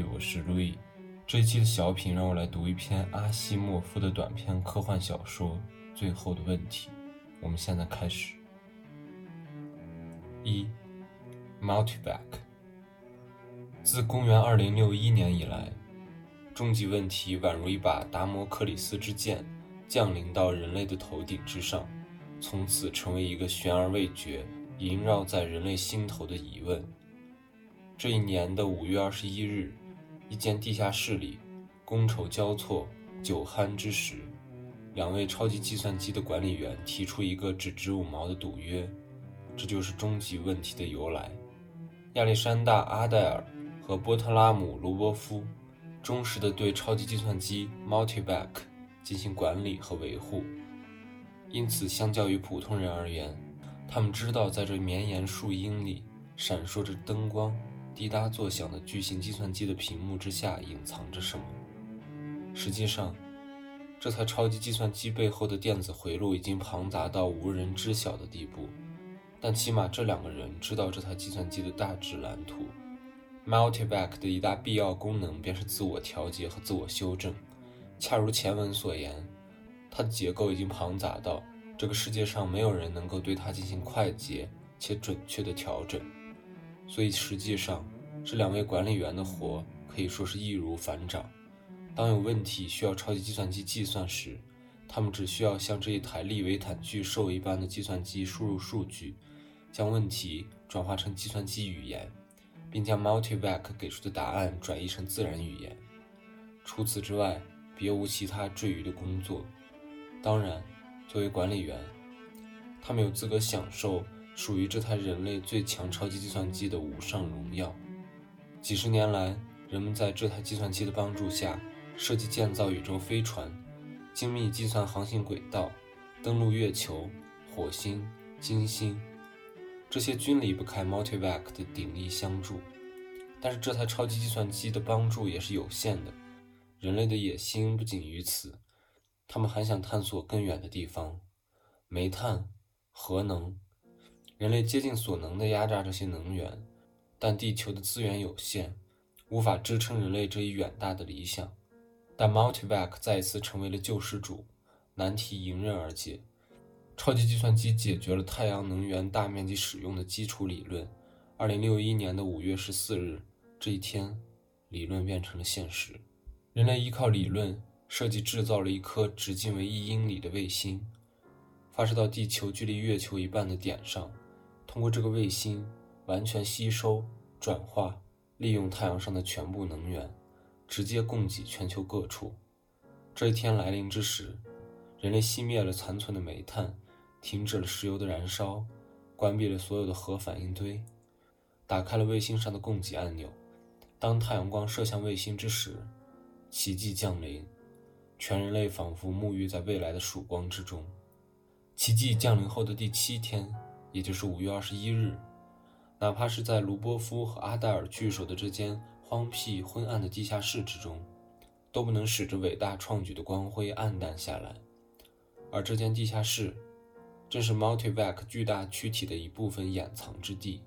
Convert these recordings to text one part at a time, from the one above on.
我是路易。这一期的小品让我来读一篇阿西莫夫的短篇科幻小说《最后的问题》。我们现在开始。一，Multivac。自公元二零六一年以来，终极问题宛如一把达摩克里斯之剑，降临到人类的头顶之上，从此成为一个悬而未决、萦绕在人类心头的疑问。这一年的五月二十一日，一间地下室里，觥筹交错、酒酣之时，两位超级计算机的管理员提出一个只值五毛的赌约。这就是终极问题的由来。亚历山大·阿黛尔和波特拉姆·卢波夫忠实地对超级计算机 Multivac 进行管理和维护，因此，相较于普通人而言，他们知道在这绵延数英里、闪烁着灯光。滴答作响的巨型计算机的屏幕之下隐藏着什么？实际上，这台超级计算机背后的电子回路已经庞杂到无人知晓的地步。但起码这两个人知道这台计算机的大致蓝图。Multivac 的一大必要功能便是自我调节和自我修正。恰如前文所言，它的结构已经庞杂到这个世界上没有人能够对它进行快捷且准确的调整。所以，实际上，这两位管理员的活可以说是易如反掌。当有问题需要超级计算机计算时，他们只需要像这一台利维坦巨兽一般的计算机输入数据，将问题转化成计算机语言，并将 Multivac 给出的答案转译成自然语言。除此之外，别无其他赘余的工作。当然，作为管理员，他们有资格享受。属于这台人类最强超级计算机的无上荣耀。几十年来，人们在这台计算机的帮助下，设计建造宇宙飞船，精密计算航行轨道，登陆月球、火星、金星。这些均离不开 Multivac 的鼎力相助。但是，这台超级计算机的帮助也是有限的。人类的野心不仅于此，他们还想探索更远的地方：煤炭、核能。人类竭尽所能地压榨这些能源，但地球的资源有限，无法支撑人类这一远大的理想。但 Multivac 再一次成为了救世主，难题迎刃而解。超级计算机解决了太阳能源大面积使用的基础理论。二零六一年的五月十四日，这一天，理论变成了现实。人类依靠理论设计制造了一颗直径为一英里的卫星，发射到地球距离月球一半的点上。通过这个卫星，完全吸收、转化、利用太阳上的全部能源，直接供给全球各处。这一天来临之时，人类熄灭了残存的煤炭，停止了石油的燃烧，关闭了所有的核反应堆，打开了卫星上的供给按钮。当太阳光射向卫星之时，奇迹降临，全人类仿佛沐浴在未来的曙光之中。奇迹降临后的第七天。也就是五月二十一日，哪怕是在卢波夫和阿黛尔聚首的这间荒僻昏暗的地下室之中，都不能使这伟大创举的光辉暗淡下来。而这间地下室，正是 Multivac 巨大躯体的一部分掩藏之地。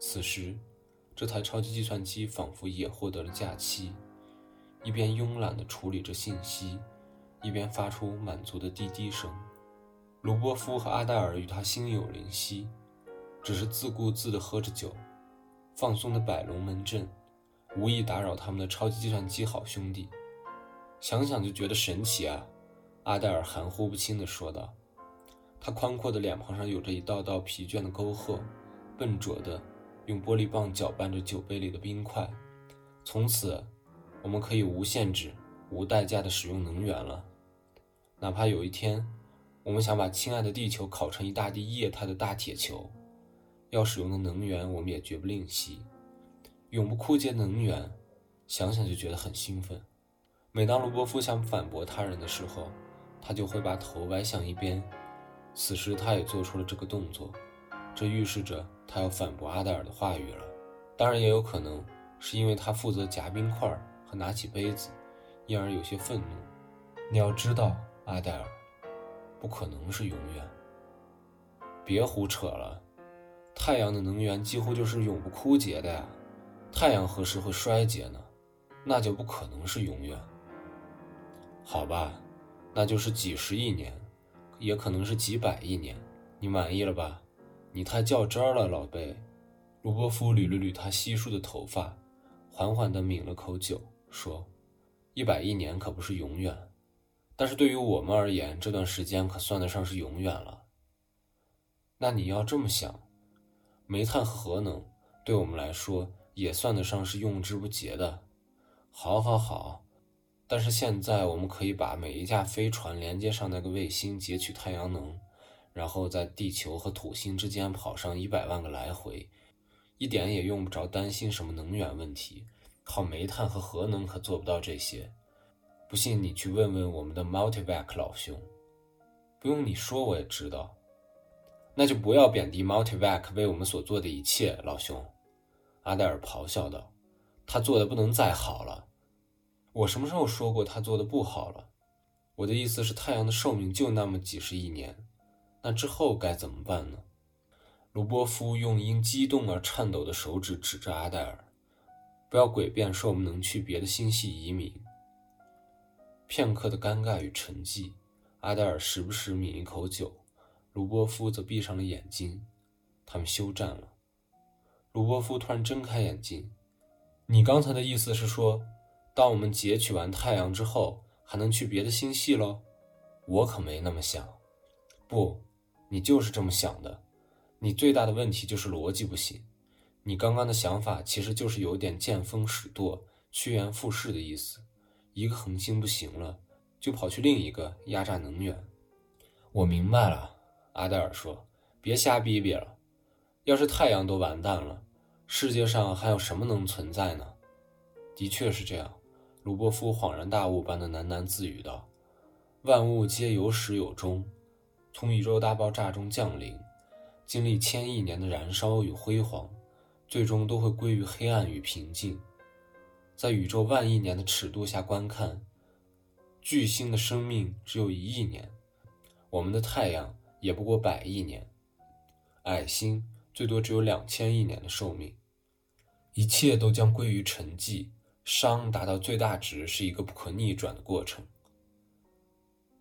此时，这台超级计算机仿佛也获得了假期，一边慵懒地处理着信息，一边发出满足的滴滴声。卢波夫和阿黛尔与他心有灵犀，只是自顾自地喝着酒，放松地摆龙门阵，无意打扰他们的超级计算机好兄弟。想想就觉得神奇啊！阿黛尔含糊不清地说道。他宽阔的脸庞上有着一道道疲倦的沟壑，笨拙地用玻璃棒搅拌着酒杯里的冰块。从此，我们可以无限制、无代价地使用能源了，哪怕有一天。我们想把亲爱的地球烤成一大地液态的大铁球，要使用的能源我们也绝不吝惜。永不枯竭的能源，想想就觉得很兴奋。每当卢波夫想反驳他人的时候，他就会把头歪向一边。此时他也做出了这个动作，这预示着他要反驳阿黛尔的话语了。当然，也有可能是因为他负责夹冰块和拿起杯子，因而有些愤怒。你要知道，阿黛尔。不可能是永远。别胡扯了，太阳的能源几乎就是永不枯竭的呀！太阳何时会衰竭呢？那就不可能是永远。好吧，那就是几十亿年，也可能是几百亿年。你满意了吧？你太较真儿了，老贝。卢波夫捋了捋他稀疏的头发，缓缓地抿了口酒，说：“一百亿年可不是永远，但是对于我们而言，这段时间可算得上是永远了。那你要这么想，煤炭和核能对我们来说也算得上是用之不竭的。好，好，好。但是现在我们可以把每一架飞船连接上那个卫星，截取太阳能。”然后在地球和土星之间跑上一百万个来回，一点也用不着担心什么能源问题。靠煤炭和核能可做不到这些。不信你去问问我们的 Multivac 老兄。不用你说我也知道。那就不要贬低 Multivac 为我们所做的一切，老兄。阿黛尔咆哮道：“他做的不能再好了。我什么时候说过他做的不好了？我的意思是，太阳的寿命就那么几十亿年。”那之后该怎么办呢？卢波夫用因激动而颤抖的手指指着阿黛尔：“不要诡辩说我们能去别的星系移民。”片刻的尴尬与沉寂，阿黛尔时不时抿一口酒，卢波夫则闭上了眼睛。他们休战了。卢波夫突然睁开眼睛：“你刚才的意思是说，当我们截取完太阳之后，还能去别的星系喽？我可没那么想。不。”你就是这么想的，你最大的问题就是逻辑不行。你刚刚的想法其实就是有点见风使舵、趋炎附势的意思。一个恒星不行了，就跑去另一个压榨能源。我明白了，阿黛尔说：“别瞎逼逼了。要是太阳都完蛋了，世界上还有什么能存在呢？”的确是这样，鲁波夫恍然大悟般的喃喃自语道：“万物皆有始有终。”从宇宙大爆炸中降临，经历千亿年的燃烧与辉煌，最终都会归于黑暗与平静。在宇宙万亿年的尺度下观看，巨星的生命只有一亿年，我们的太阳也不过百亿年，矮星最多只有两千亿年的寿命。一切都将归于沉寂，熵达到最大值是一个不可逆转的过程。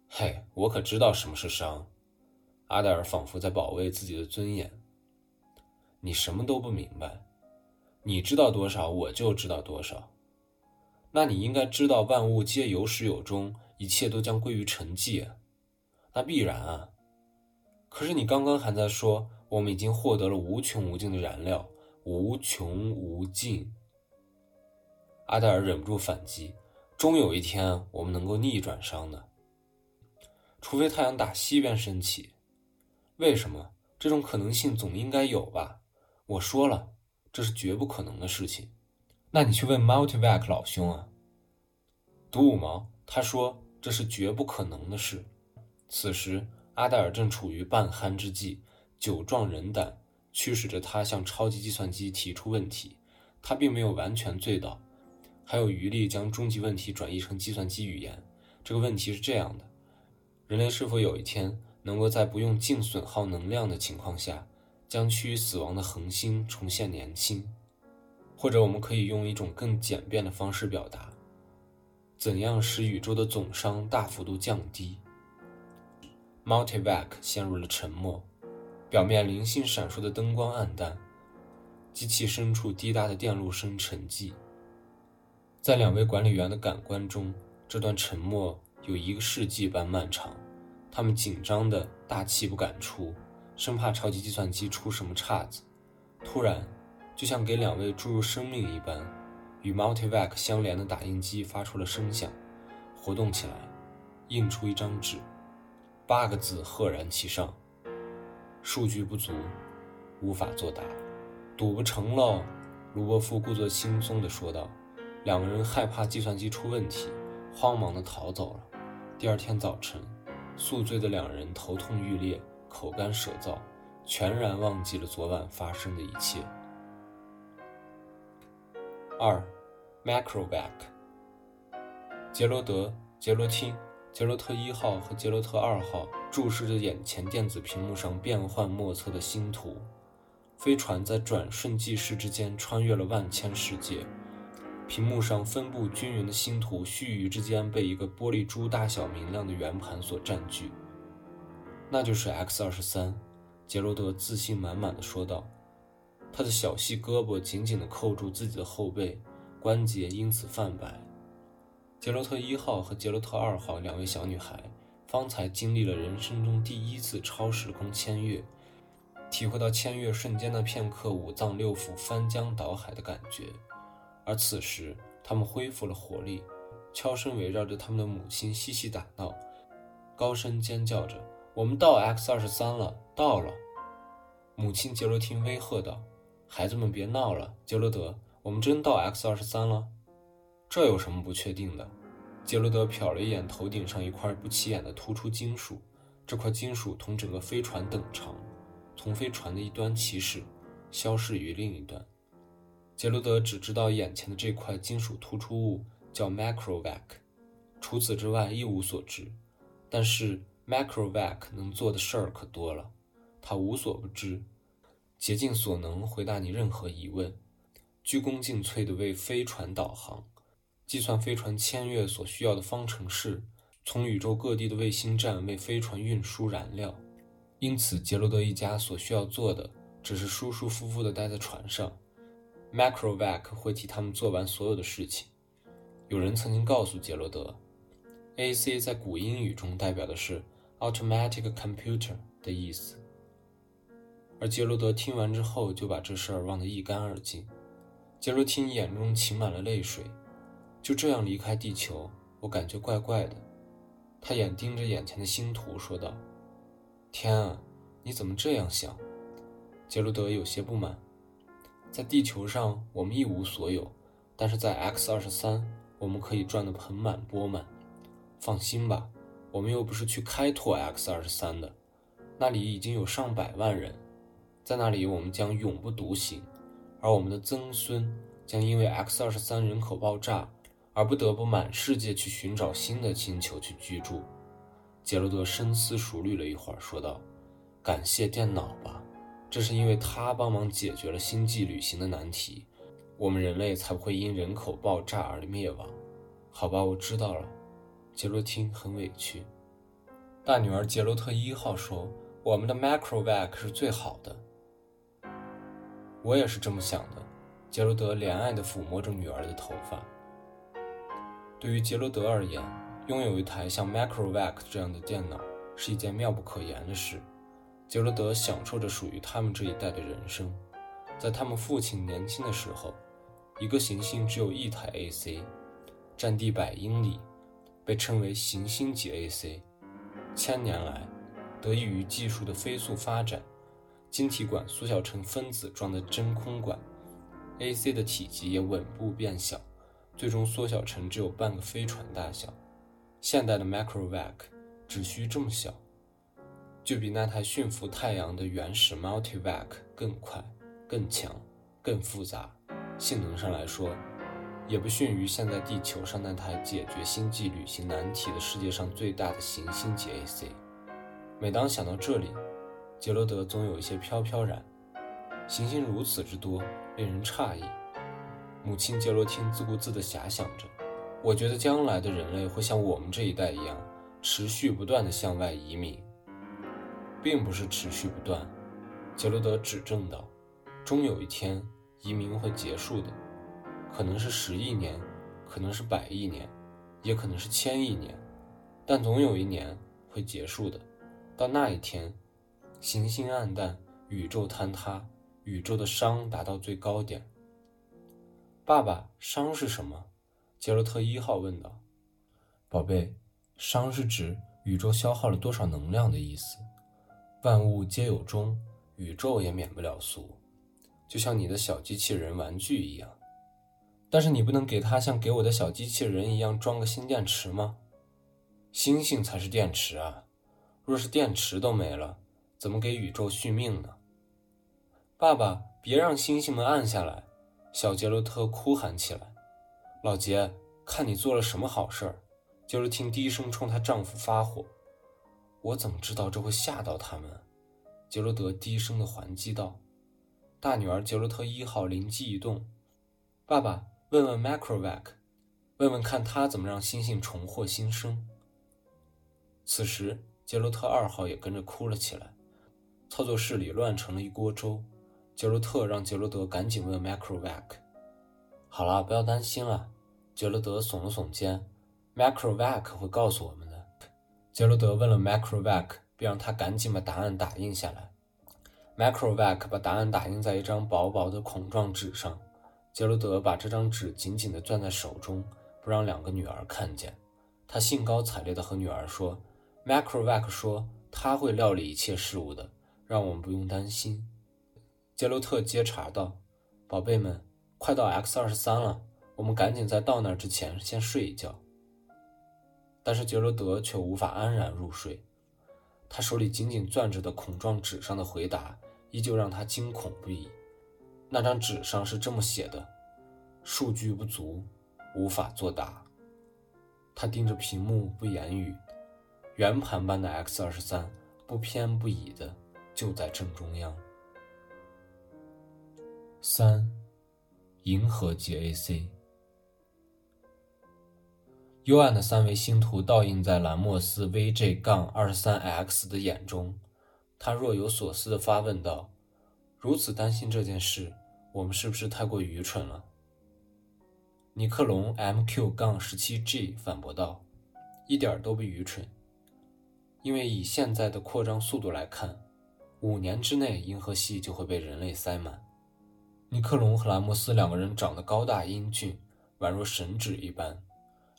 嘿，我可知道什么是熵。阿黛尔仿佛在保卫自己的尊严。你什么都不明白，你知道多少，我就知道多少。那你应该知道，万物皆有始有终，一切都将归于沉寂。那必然啊。可是你刚刚还在说，我们已经获得了无穷无尽的燃料，无穷无尽。阿黛尔忍不住反击：终有一天，我们能够逆转熵的，除非太阳打西边升起。为什么这种可能性总应该有吧？我说了，这是绝不可能的事情。那你去问 Multivac 老兄啊。独五毛，他说这是绝不可能的事。此时，阿黛尔正处于半酣之际，酒壮人胆驱使着他向超级计算机提出问题。他并没有完全醉倒，还有余力将终极问题转译成计算机语言。这个问题是这样的：人类是否有一天？能够在不用净损耗能量的情况下，将趋于死亡的恒星重现年轻，或者我们可以用一种更简便的方式表达：怎样使宇宙的总熵大幅度降低？Multivac 陷入了沉默，表面零星闪烁的灯光暗淡，机器深处滴答的电路声沉寂。在两位管理员的感官中，这段沉默有一个世纪般漫长。他们紧张的大气不敢出，生怕超级计算机出什么岔子。突然，就像给两位注入生命一般，与 Multivac 相连的打印机发出了声响，活动起来，印出一张纸，八个字赫然其上：“数据不足，无法作答，赌不成喽。”卢伯夫故作轻松地说道。两个人害怕计算机出问题，慌忙地逃走了。第二天早晨。宿醉的两人头痛欲裂，口干舌燥，全然忘记了昨晚发生的一切。二，Macrovac。杰罗德、杰罗汀、杰罗特一号和杰罗特二号注视着眼前电子屏幕上变幻莫测的星图，飞船在转瞬即逝之间穿越了万千世界。屏幕上分布均匀的星图，须臾之间被一个玻璃珠大小、明亮的圆盘所占据。那就是 X 二十三，杰罗德自信满满的说道。他的小细胳膊紧紧地扣住自己的后背，关节因此泛白。杰罗特一号和杰罗特二号两位小女孩，方才经历了人生中第一次超时空签越，体会到签越瞬间的片刻，五脏六腑翻江倒海的感觉。而此时，他们恢复了活力，悄声围绕着他们的母亲嬉戏打闹，高声尖叫着：“我们到 X 二十三了，到了！”母亲杰罗汀威吓道：“孩子们别闹了，杰罗德，我们真到 X 二十三了？这有什么不确定的？”杰罗德瞟了一眼头顶上一块不起眼的突出金属，这块金属同整个飞船等长，从飞船的一端起始，消逝于另一端。杰罗德只知道眼前的这块金属突出物叫 Macrovac，除此之外一无所知。但是 Macrovac 能做的事儿可多了，他无所不知，竭尽所能回答你任何疑问，鞠躬尽瘁地为飞船导航，计算飞船签越所需要的方程式，从宇宙各地的卫星站为飞船运输燃料。因此，杰罗德一家所需要做的只是舒舒服服地待在船上。Macrovac 会替他们做完所有的事情。有人曾经告诉杰罗德，AC 在古英语中代表的是 Automatic Computer 的意思。而杰罗德听完之后就把这事儿忘得一干二净。杰罗汀眼中噙满了泪水。就这样离开地球，我感觉怪怪的。他眼盯着眼前的星图说道：“天啊，你怎么这样想？”杰罗德有些不满。在地球上，我们一无所有，但是在 X 二十三，我们可以赚得盆满钵满。放心吧，我们又不是去开拓 X 二十三的，那里已经有上百万人，在那里我们将永不独行，而我们的曾孙将因为 X 二十三人口爆炸而不得不满世界去寻找新的星球去居住。杰罗德深思熟虑了一会儿，说道：“感谢电脑吧。”这是因为他帮忙解决了星际旅行的难题，我们人类才不会因人口爆炸而灭亡。好吧，我知道了。杰罗汀很委屈。大女儿杰罗特一号说：“我们的 Macrovac 是最好的。”我也是这么想的。杰罗德怜爱地抚摸着女儿的头发。对于杰罗德而言，拥有一台像 Macrovac 这样的电脑是一件妙不可言的事。杰罗德享受着属于他们这一代的人生。在他们父亲年轻的时候，一个行星只有一台 AC，占地百英里，被称为行星级 AC。千年来，得益于技术的飞速发展，晶体管缩小成分子状的真空管，AC 的体积也稳步变小，最终缩小成只有半个飞船大小。现代的 Macrovac 只需这么小。就比那台驯服太阳的原始 Multivac 更快、更强、更复杂。性能上来说，也不逊于现在地球上那台解决星际旅行难题的世界上最大的行星级 AC。每当想到这里，杰罗德总有一些飘飘然。行星如此之多，令人诧异。母亲杰罗汀自顾自地遐想着：“我觉得将来的人类会像我们这一代一样，持续不断地向外移民。”并不是持续不断，杰罗德指正道：“终有一天，移民会结束的，可能是十亿年，可能是百亿年，也可能是千亿年，但总有一年会结束的。到那一天，行星暗淡，宇宙坍塌，宇宙的熵达到最高点。”爸爸，熵是什么？杰罗特一号问道。“宝贝，熵是指宇宙消耗了多少能量的意思。”万物皆有终，宇宙也免不了俗，就像你的小机器人玩具一样。但是你不能给它像给我的小机器人一样装个新电池吗？星星才是电池啊！若是电池都没了，怎么给宇宙续命呢？爸爸，别让星星们暗下来！小杰罗特哭喊起来。老杰，看你做了什么好事儿！杰罗汀低声冲她丈夫发火。我怎么知道这会吓到他们？杰罗德低声的还击道。大女儿杰洛特一号灵机一动：“爸爸，问问 Macrovac，问问看他怎么让星星重获新生。”此时，杰洛特二号也跟着哭了起来，操作室里乱成了一锅粥。杰洛特让杰罗德赶紧问 Macrovac：“ 好了，不要担心了。”杰罗德耸了耸肩：“Macrovac 会告诉我们的。”杰罗德问了 Macrovac，并让他赶紧把答案打印下来。Macrovac 把答案打印在一张薄薄的孔状纸上。杰罗德把这张纸紧紧地攥在手中，不让两个女儿看见。他兴高采烈地和女儿说：“Macrovac 说他会料理一切事物的，让我们不用担心。”杰洛特接茬道：“宝贝们，快到 X 二十三了，我们赶紧在到那儿之前先睡一觉。”但是杰罗德却无法安然入睡，他手里紧紧攥着的孔状纸上的回答依旧让他惊恐不已。那张纸上是这么写的：“数据不足，无法作答。”他盯着屏幕不言语，圆盘般的 X 二十三不偏不倚的就在正中央。三，银河系 AC。幽暗的三维星图倒映在兰莫斯 VJ- 杠二十三 X 的眼中，他若有所思地发问道：“如此担心这件事，我们是不是太过愚蠢了？”尼克龙 MQ- 杠十七 G 反驳道：“一点都不愚蠢，因为以现在的扩张速度来看，五年之内银河系就会被人类塞满。”尼克龙和兰莫斯两个人长得高大英俊，宛若神指一般。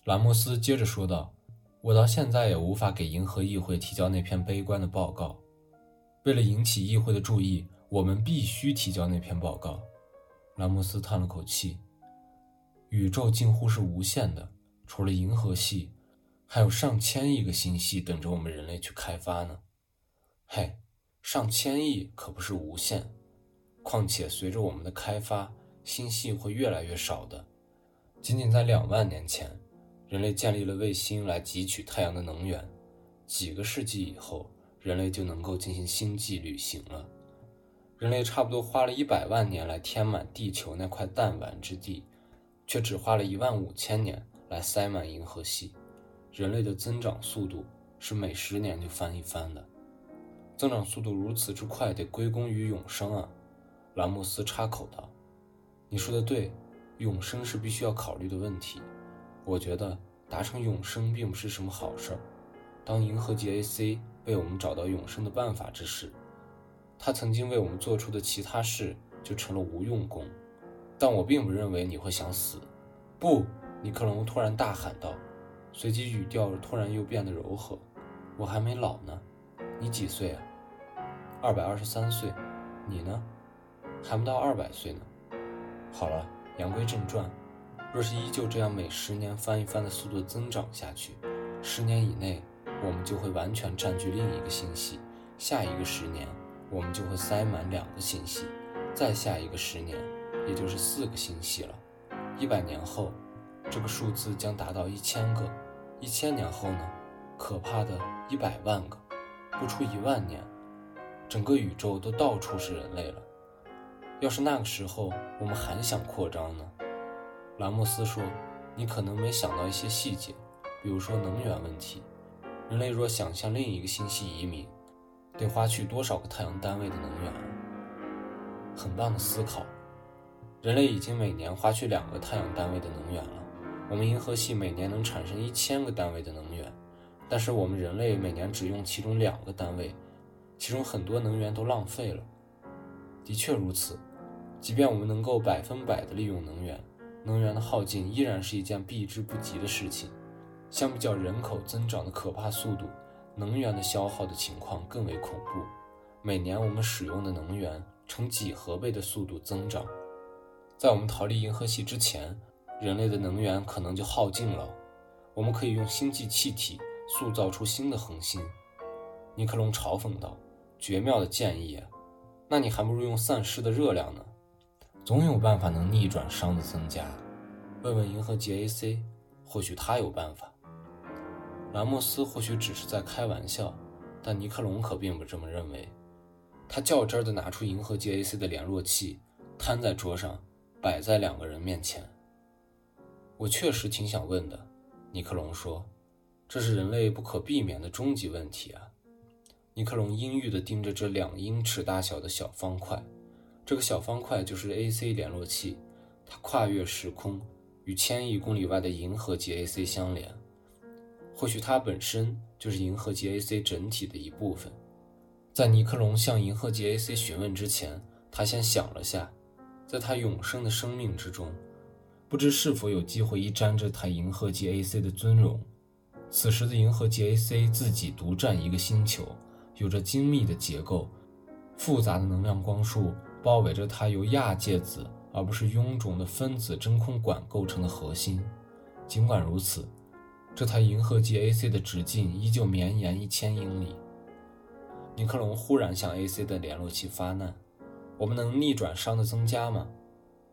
兰莫斯接着说道：“我到现在也无法给银河议会提交那篇悲观的报告。为了引起议会的注意，我们必须提交那篇报告。”兰莫斯叹了口气：“宇宙近乎是无限的，除了银河系，还有上千亿个星系等着我们人类去开发呢。嘿，上千亿可不是无限。”况且，随着我们的开发，星系会越来越少的。仅仅在两万年前，人类建立了卫星来汲取太阳的能源。几个世纪以后，人类就能够进行星际旅行了。人类差不多花了一百万年来填满地球那块弹丸之地，却只花了一万五千年来塞满银河系。人类的增长速度是每十年就翻一番的。增长速度如此之快，得归功于永生啊！兰莫斯插口道：“你说的对，永生是必须要考虑的问题。我觉得达成永生并不是什么好事儿。当银河系 AC 为我们找到永生的办法之时，他曾经为我们做出的其他事就成了无用功。但我并不认为你会想死。”不！尼克龙突然大喊道，随即语调突然又变得柔和：“我还没老呢。你几岁啊？二百二十三岁。你呢？”还不到二百岁呢。好了，言归正传，若是依旧这样每十年翻一番的速度增长下去，十年以内我们就会完全占据另一个星系；下一个十年，我们就会塞满两个星系；再下一个十年，也就是四个星系了。一百年后，这个数字将达到一千个；一千年后呢？可怕的一百万个！不出一万年，整个宇宙都到处是人类了。要是那个时候我们还想扩张呢？兰莫斯说：“你可能没想到一些细节，比如说能源问题。人类若想向另一个星系移民，得花去多少个太阳单位的能源？很棒的思考。人类已经每年花去两个太阳单位的能源了。我们银河系每年能产生一千个单位的能源，但是我们人类每年只用其中两个单位，其中很多能源都浪费了。的确如此。”即便我们能够百分百的利用能源，能源的耗尽依然是一件避之不及的事情。相比较人口增长的可怕速度，能源的消耗的情况更为恐怖。每年我们使用的能源呈几何倍的速度增长。在我们逃离银河系之前，人类的能源可能就耗尽了。我们可以用星际气体塑造出新的恒星。尼克龙嘲讽道：“绝妙的建议！那你还不如用散失的热量呢。”总有办法能逆转熵的增加。问问银河系 AC，或许他有办法。兰莫斯或许只是在开玩笑，但尼克龙可并不这么认为。他较真地拿出银河系 AC 的联络器，摊在桌上，摆在两个人面前。我确实挺想问的，尼克龙说：“这是人类不可避免的终极问题啊。”尼克龙阴郁地盯着这两英尺大小的小方块，这个小方块就是 AC 联络器，它跨越时空，与千亿公里外的银河系 AC 相连。或许它本身就是银河系 AC 整体的一部分。在尼克龙向银河系 AC 询问之前，他先想了下，在他永生的生命之中，不知是否有机会一沾这台银河系 AC 的尊荣。此时的银河系 AC 自己独占一个星球，有着精密的结构，复杂的能量光束包围着它，由亚介子而不是臃肿的分子真空管构成的核心。尽管如此，这台银河系 AC 的直径依旧绵延一千英里。尼克龙忽然向 AC 的联络器发难：“我们能逆转熵的增加吗？”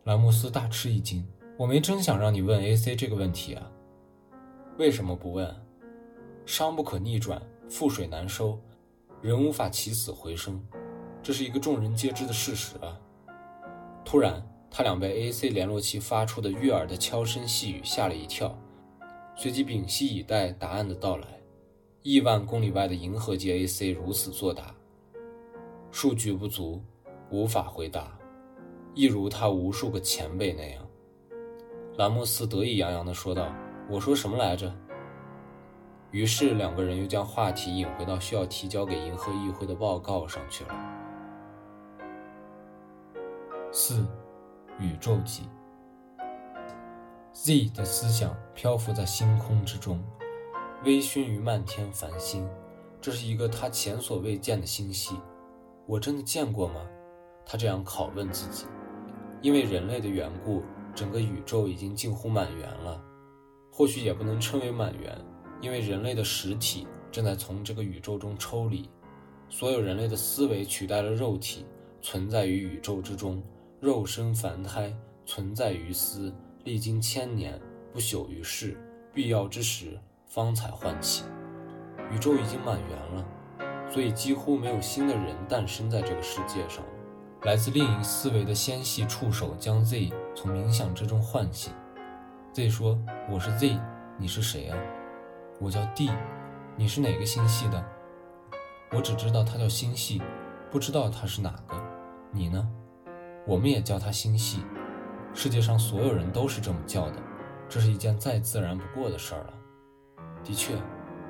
兰姆斯大吃一惊：“我没真想让你问 AC 这个问题啊！为什么不问？熵不可逆转，覆水难收，人无法起死回生，这是一个众人皆知的事实啊！”突然，他俩被 AC 联络器发出的悦耳的悄声细语吓了一跳，随即屏息以待答案的到来。亿万公里外的银河系 AC 如此作答，数据不足，无法回答，一如他无数个前辈那样。兰莫斯得意洋洋地说道：“我说什么来着？”于是两个人又将话题引回到需要提交给银河议会的报告上去了。四，宇宙级。Z 的思想漂浮在星空之中。微醺于漫天繁星，这是一个他前所未见的星系。我真的见过吗？他这样拷问自己。因为人类的缘故，整个宇宙已经近乎满圆了。或许也不能称为满圆，因为人类的实体正在从这个宇宙中抽离。所有人类的思维取代了肉体，存在于宇宙之中。肉身凡胎，存在于斯，历经千年，不朽于世。必要之时。方才唤起，宇宙已经满圆了，所以几乎没有新的人诞生在这个世界上。来自另一思维的纤细触手将 Z 从冥想之中唤醒。Z 说：“我是 Z，你是谁啊？我叫 D，你是哪个星系的？我只知道它叫星系，不知道它是哪个。你呢？我们也叫它星系。世界上所有人都是这么叫的，这是一件再自然不过的事儿了。”的确，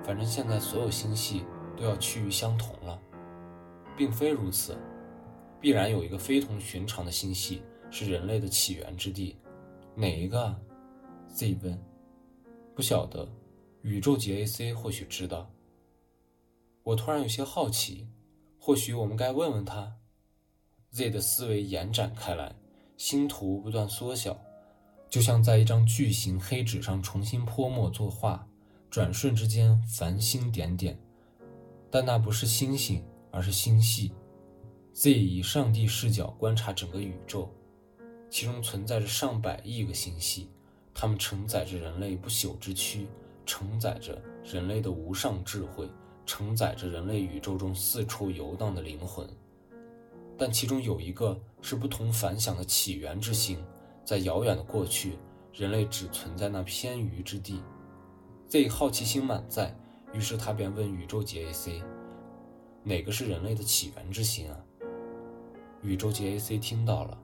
反正现在所有星系都要趋于相同了，并非如此，必然有一个非同寻常的星系是人类的起源之地，哪一个？Z 问。不晓得，宇宙级 AC 或许知道。我突然有些好奇，或许我们该问问他。Z 的思维延展开来，星图不断缩小，就像在一张巨型黑纸上重新泼墨作画。转瞬之间，繁星点点，但那不是星星，而是星系。Z 以上帝视角观察整个宇宙，其中存在着上百亿个星系，它们承载着人类不朽之躯，承载着人类的无上智慧，承载着人类宇宙中四处游荡的灵魂。但其中有一个是不同凡响的起源之星，在遥远的过去，人类只存在那偏隅之地。Z 好奇心满载，于是他便问宇宙级 AC：“ 哪个是人类的起源之星啊？”宇宙级 AC 听到了，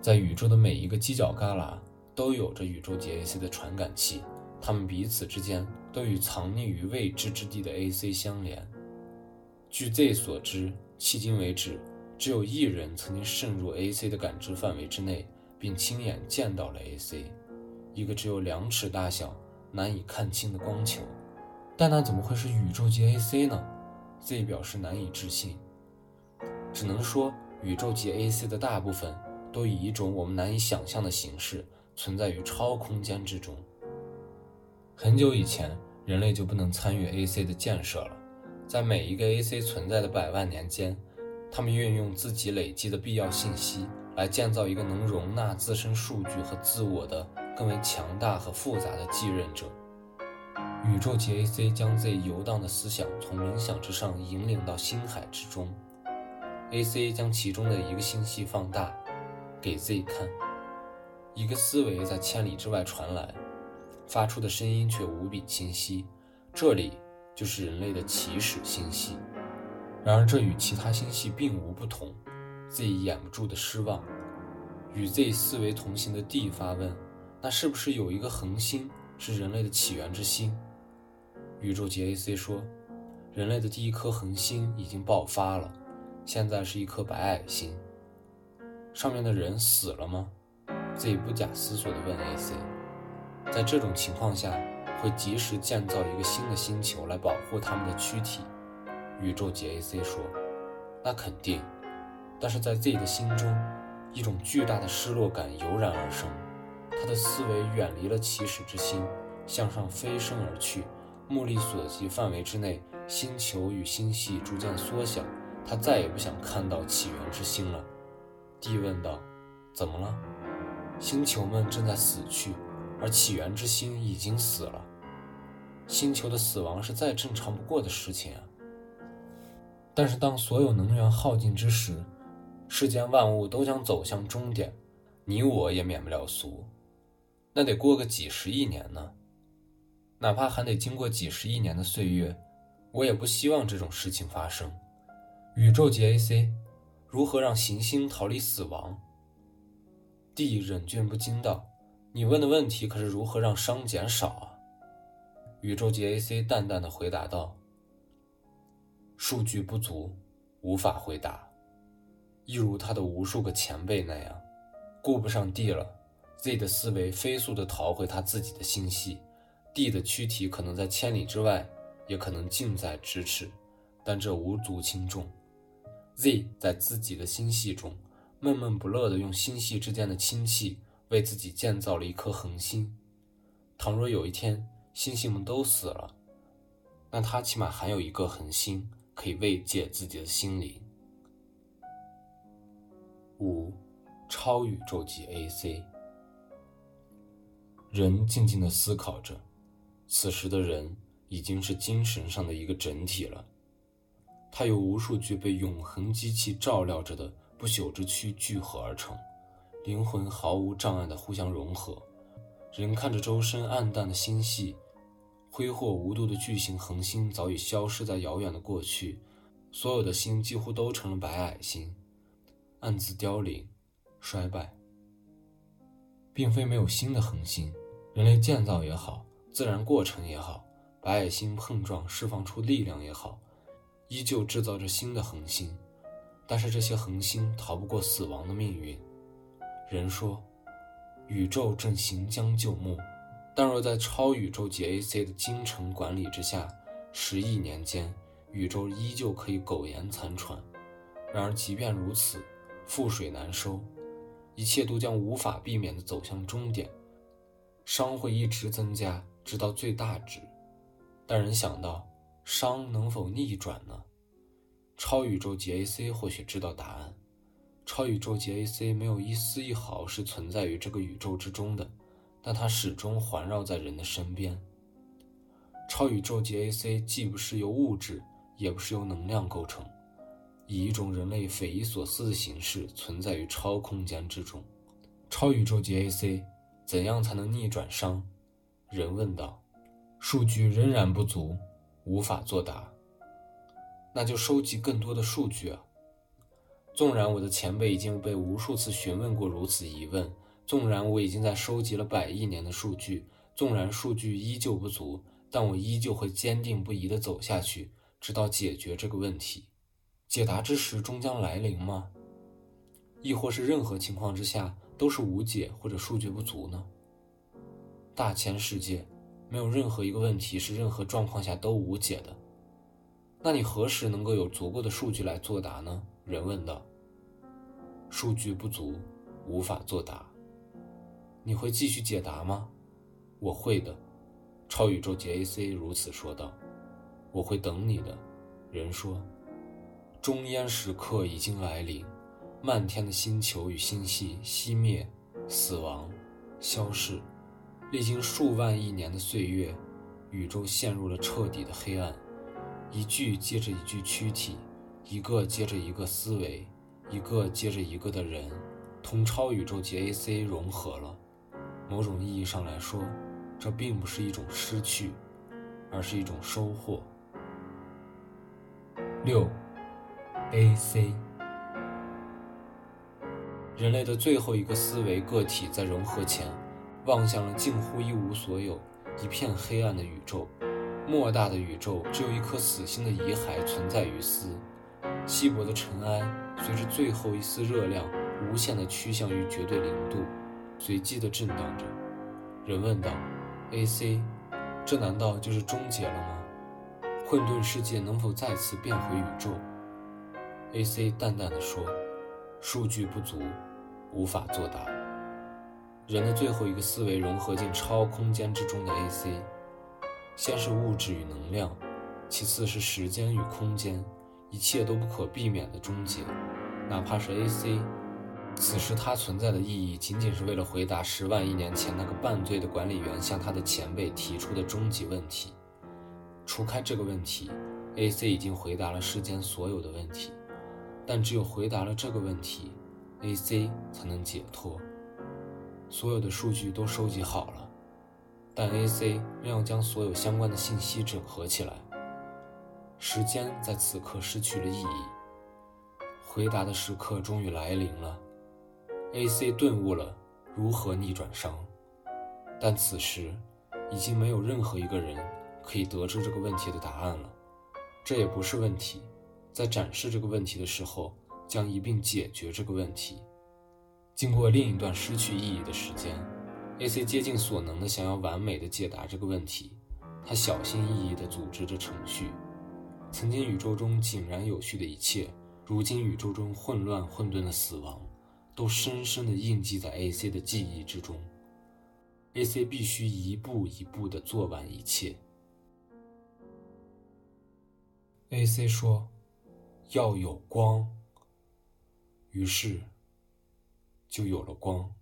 在宇宙的每一个犄角旮旯都有着宇宙级 AC 的传感器，他们彼此之间都与藏匿于未知之地的 AC 相连。据 Z 所知，迄今为止，只有一人曾经渗入 AC 的感知范围之内，并亲眼见到了 AC，一个只有两尺大小。难以看清的光球，但那怎么会是宇宙级 AC 呢？Z 表示难以置信，只能说宇宙级 AC 的大部分都以一种我们难以想象的形式存在于超空间之中。很久以前，人类就不能参与 AC 的建设了。在每一个 AC 存在的百万年间，他们运用自己累积的必要信息来建造一个能容纳自身数据和自我的。更为强大和复杂的继任者，宇宙级 AC 将 Z 游荡的思想从冥想之上引领到星海之中。，AC 将其中的一个星系放大，给 Z 看。一个思维在千里之外传来，发出的声音却无比清晰。这里就是人类的起始星系。然而，这与其他星系并无不同。Z 掩不住的失望。与 Z 思维同行的 D 发问：“那是不是有一个恒星是人类的起源之星？”宇宙级 AC 说。人类的第一颗恒星已经爆发了，现在是一颗白矮星。上面的人死了吗？Z 不假思索地问 AC。在这种情况下，会及时建造一个新的星球来保护他们的躯体。宇宙级 AC 说：“那肯定。”但是在 Z 的心中，一种巨大的失落感油然而生。他的思维远离了起始之星，向上飞升而去。目力所及范围之内，星球与星系逐渐缩小。他再也不想看到起源之星了。帝问道：“怎么了？”星球们正在死去，而起源之星已经死了。星球的死亡是再正常不过的事情啊！但是当所有能源耗尽之时，世间万物都将走向终点，你我也免不了俗。那得过个几十亿年呢。哪怕还得经过几十亿年的岁月，我也不希望这种事情发生。宇宙级 AC，如何让行星逃离死亡？D 忍俊不禁道：“你问的问题可是如何让熵减少啊？”宇宙级 AC 淡淡的回答道：“数据不足，无法回答。一如他的无数个前辈那样，顾不上 D 了，Z 的思维飞速的逃回他自己的星系。” D 的躯体可能在千里之外，也可能近在咫尺，但这无足轻重。Z 在自己的星系中，闷闷不乐地用星系之间的氢气为自己建造了一颗恒星。倘若有一天星星们都死了，那他起码还有一个恒星可以慰藉自己的心灵。五，超宇宙级 AC。人静静地思考着。此时的人已经是精神上的一个整体了，他由无数具被永恒机器照料着的不朽之躯聚合而成，灵魂毫无障碍地互相融合。人看着周身暗淡的星系，挥霍无度的巨型恒星早已消失在遥远的过去，所有的星几乎都成了白矮星，暗自凋零、衰败，并非没有新的恒星，人类建造也好。自然过程也好，白矮星碰撞释放出力量也好，依旧制造着新的恒星。但是这些恒星逃不过死亡的命运。人说，宇宙正行将就木，但若在超宇宙级 AC 的精诚管理之下，十亿年间，宇宙依旧可以苟延残喘。然而即便如此，覆水难收，一切都将无法避免地走向终点，熵会一直增加。直到最大值，但人想到熵能否逆转呢？超宇宙级 AC 或许知道答案。超宇宙级 AC 没有一丝一毫是存在于这个宇宙之中的，但它始终环绕在人的身边。超宇宙级 AC 既不是由物质，也不是由能量构成，以一种人类匪夷所思的形式存在于超空间之中。超宇宙级 AC 怎样才能逆转伤？人问道：“数据仍然不足，无法作答。那就收集更多的数据啊！纵然我的前辈已经被无数次询问过如此疑问，纵然我已经在收集了百亿年的数据，纵然数据依旧不足，但我依旧会坚定不移地走下去，直到解决这个问题。解答之时终将来临吗？亦或是任何情况之下都是无解或者数据不足呢？”大千世界，没有任何一个问题是任何状况下都无解的。那你何时能够有足够的数据来作答呢？人问道。数据不足，无法作答。你会继续解答吗？我会的。超宇宙级 AC 如此说道。我会等你的。人说。终焉时刻已经来临，漫天的星球与星系熄灭、死亡、消逝。历经数万亿年的岁月，宇宙陷入了彻底的黑暗，一具接着一具躯体一个接着一个思维，一个接着一个的人，同超宇宙及 AC 融合了。某种意义上来说，这并不是一种失去，而是一种收获。六，AC，人类的最后一个思维个体在融合前，望向了近乎一无所有、一片黑暗的宇宙。莫大的宇宙只有一颗死星的遗骸存在于斯，稀薄的尘埃随着最后一丝热量，无限的趋向于绝对零度，随机的震荡着。人问道：“A.C，这难道就是终结了吗？混沌世界能否再次变回宇宙？”A.C 淡淡的说：“数据不足，无法作答。”人的最后一个思维融合进超空间之中的 A.C。先是物质与能量，其次是时间与空间，一切都不可避免的终结，哪怕是 AC。此时它存在的意义，仅仅是为了回答十万亿年前那个半醉的管理员向他的前辈提出的终极问题。除开这个问题，AC 已经回答了世间所有的问题，但只有回答了这个问题，AC 才能解脱。所有的数据都收集好了。但 A.C. 仍要将所有相关的信息整合起来。时间在此刻失去了意义。回答的时刻终于来临了。A.C. 顿悟了如何逆转伤，但此时已经没有任何一个人可以得知这个问题的答案了。这也不是问题，在展示这个问题的时候，将一并解决这个问题。经过另一段失去意义的时间。A.C. 竭尽所能的想要完美的解答这个问题，他小心翼翼地组织着程序。曾经宇宙中井然有序的一切，如今宇宙中混乱混沌的死亡，都深深地印记在 A.C. 的记忆之中。A.C. 必须一步一步地做完一切。A.C. 说：“要有光。”于是，就有了光。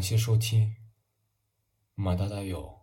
感谢收听，马大大有。